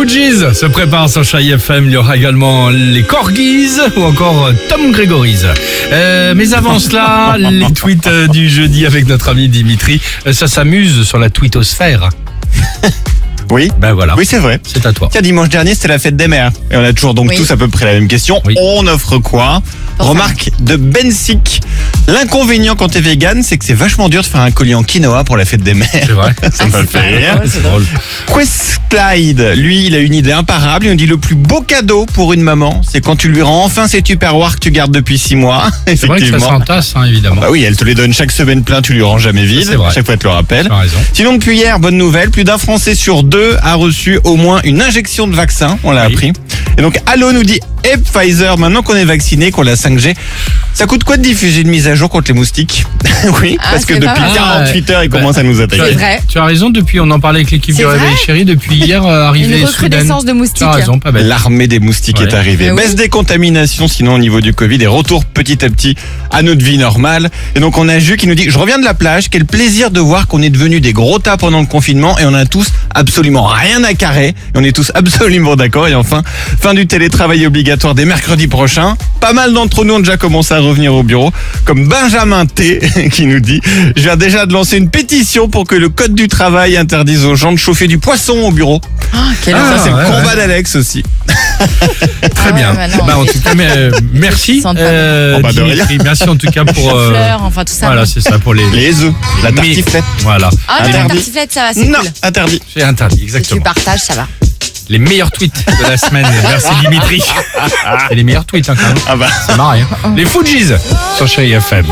Fujis se préparent sur Chai FM. Il y aura également les Corgis ou encore Tom Gregory's. Euh, mais avant cela, les tweets euh, du jeudi avec notre ami Dimitri. Euh, Ça s'amuse sur la twittosphère. Oui. Ben voilà. Oui, c'est vrai. C'est à toi. Tiens, dimanche dernier, c'était la fête des mères. Et on a toujours donc Oui. tous à peu près la même question. Oui. On offre quoi? Remarque de Bensic. L'inconvénient quand t'es vegan, c'est que c'est vachement dur de faire un collier en quinoa pour la fête des mères. C'est vrai. Ça me fait rire. C'est drôle. Quest Clyde, lui, il a une idée imparable. Il nous dit le plus beau cadeau pour une maman, c'est quand tu lui rends enfin ses tupperwares que tu gardes depuis six mois. C'est vrai que ça s'entasse, hein, évidemment. Bah oui, elle te les donne chaque semaine plein, tu lui rends jamais vide. C'est vrai. Chaque fois, elle te le rappelle. Sinon, depuis hier, bonne nouvelle, plus d'un Français sur deux a reçu au moins une injection de vaccin, on l'a Oui. appris. Et donc, Allo nous dit, et Pfizer, maintenant qu'on est vacciné, qu'on a 5G, ça coûte quoi de diffuser une mise à jour contre les moustiques Oui, Ah, parce que depuis mal. 48 heures, ils Bah, commencent à nous attaquer. C'est vrai. tu as raison, depuis, on en parlait avec l'équipe du Réveil Chéri, depuis hier, euh, arrivé Une recrudescence de moustiques. Tu as raison, pas bête. L'armée des moustiques Ouais. est arrivée. Oui. Baisse des contaminations, sinon au niveau du Covid, et retour petit à petit à notre vie normale. Et donc on a Jus qui nous dit, je reviens de la plage, quel plaisir de voir qu'on est devenu des gros tas pendant le confinement et on a tous absolument rien à carrer. Et on est tous absolument d'accord. Et enfin, fin du télétravail obligatoire dès mercredi prochain. Pas mal d'entre nous ont déjà commencé à revenir au bureau, comme Benjamin T qui nous dit, je viens déjà de lancer une pétition pour que le code du travail interdise aux gens de chauffer du poisson au bureau. Ah, quelle Ah, Ça c'est ouais, le combat ouais. d'Alex aussi. Très Ah bien. ouais, bah non, Bah, en mais- tout cas, mais, euh, merci, euh. Oh, bah, Dimitri. Merci en tout cas pour. euh, Fleurs, enfin tout ça. voilà, c'est ça pour les. Les œufs, la tartiflette. Voilà. Ah, mais la Interdit. tartiflette, ça va, c'est Non, cool. interdit. C'est interdit, Si tu exactement. partages, ça va. Les meilleurs tweets de la semaine. Merci Dimitri. Et les meilleurs tweets, hein, quand même. Ah bah. C'est marrant. Hein. Les Fujis sur Chéri FM.